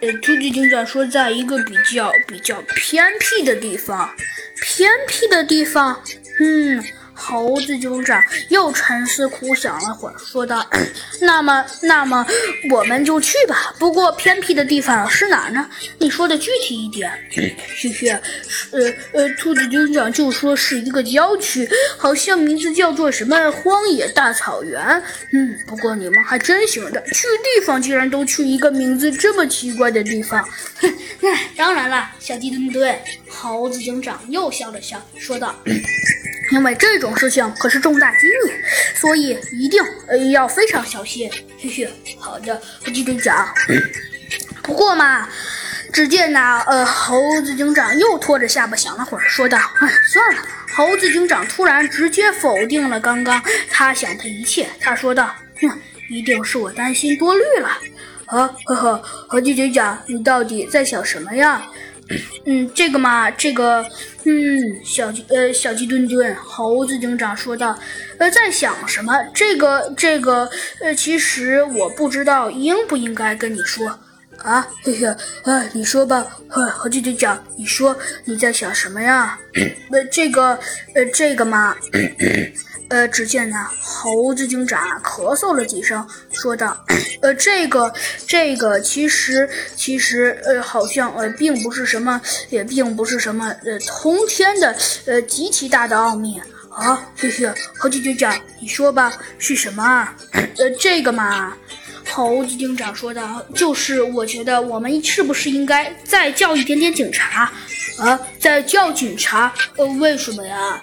呃，突击警长说，在一个比较比较偏僻的地方，偏僻的地方，嗯。猴子警长又沉思苦想了会儿，说道：“ 那么，那么我们就去吧。不过偏僻的地方是哪儿呢？你说的具体一点。”“嘘嘘，呃呃，兔子警长就说是一个郊区，好像名字叫做什么荒野大草原。嗯，不过你们还真行的，去地方竟然都去一个名字这么奇怪的地方。”“哼，那当然了，小鸡墩墩。”猴子警长又笑了笑，说道。因为这种事情可是重大机密，所以一定呃要非常小心。嘿嘿，好的，我记得讲。不过嘛，只见那呃猴子警长又拖着下巴想了会儿，说道：“哎，算了。”猴子警长突然直接否定了刚刚他想的一切，他说道：“哼，一定是我担心多虑了。”啊，呵呵，猴子警长，你到底在想什么呀？嗯，这个嘛，这个，嗯，小鸡，呃，小鸡墩墩，猴子警长说道，呃，在想什么？这个，这个，呃，其实我不知道应不应该跟你说啊。嘿嘿，哎，你说吧，猴子警长，你说你在想什么呀？呃，这个，呃，这个嘛。呃，只见呢，猴子警长咳嗽了几声，说道：“ 呃，这个，这个，其实，其实，呃，好像，呃，并不是什么，也并不是什么，呃，通天的，呃，极其大的奥秘啊。”嘿嘿，猴子警长，你说吧，是什么？呃，这个嘛，猴子警长说道：“就是我觉得我们是不是应该再叫一点点警察啊？再叫警察？呃，为什么呀？”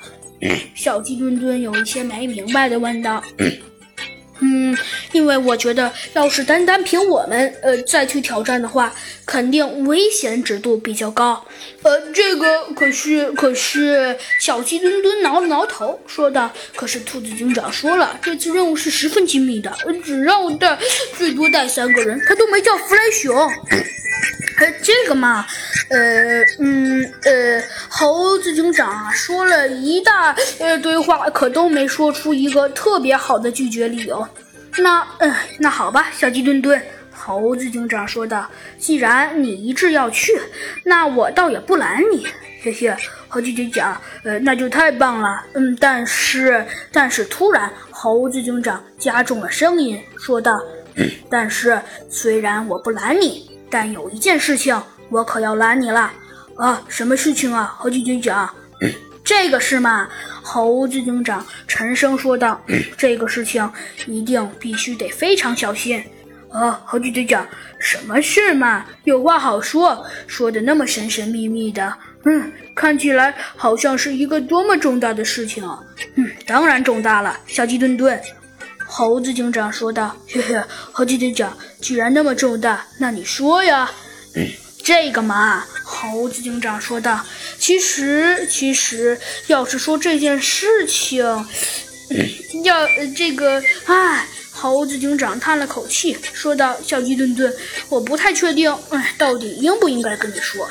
小鸡墩墩有一些没明白的问道：“嗯，因为我觉得，要是单单凭我们，呃，再去挑战的话，肯定危险指度比较高。呃，这个可是，可是……”小鸡墩墩挠了挠头，说道：“可是兔子警长说了，这次任务是十分机密的，只让带最多带三个人，他都没叫弗莱熊。”呃，这个嘛，呃，嗯，呃，猴子警长说了一大呃堆话，可都没说出一个特别好的拒绝理由。那，嗯，那好吧，小鸡墩墩，猴子警长说道：“既然你一致要去，那我倒也不拦你。”嘿嘿，猴子警长，呃，那就太棒了。嗯，但是，但是，突然，猴子警长加重了声音说道：“ 但是，虽然我不拦你。”但有一件事情，我可要拦你了啊！什么事情啊，猴子警长？这个是嘛？猴子警长沉声说道：“ 这个事情一定必须得非常小心啊！”猴子警长，什么事嘛？有话好说，说的那么神神秘秘的，嗯，看起来好像是一个多么重大的事情。嗯，当然重大了，小鸡墩墩。猴子警长说道：“嘿嘿，猴子警长，既然那么重大，那你说呀？”这个嘛，猴子警长说道：“其实，其实，要是说这件事情，要这个……哎。”猴子警长叹了口气，说道：“小鸡墩墩，我不太确定，哎，到底应不应该跟你说。”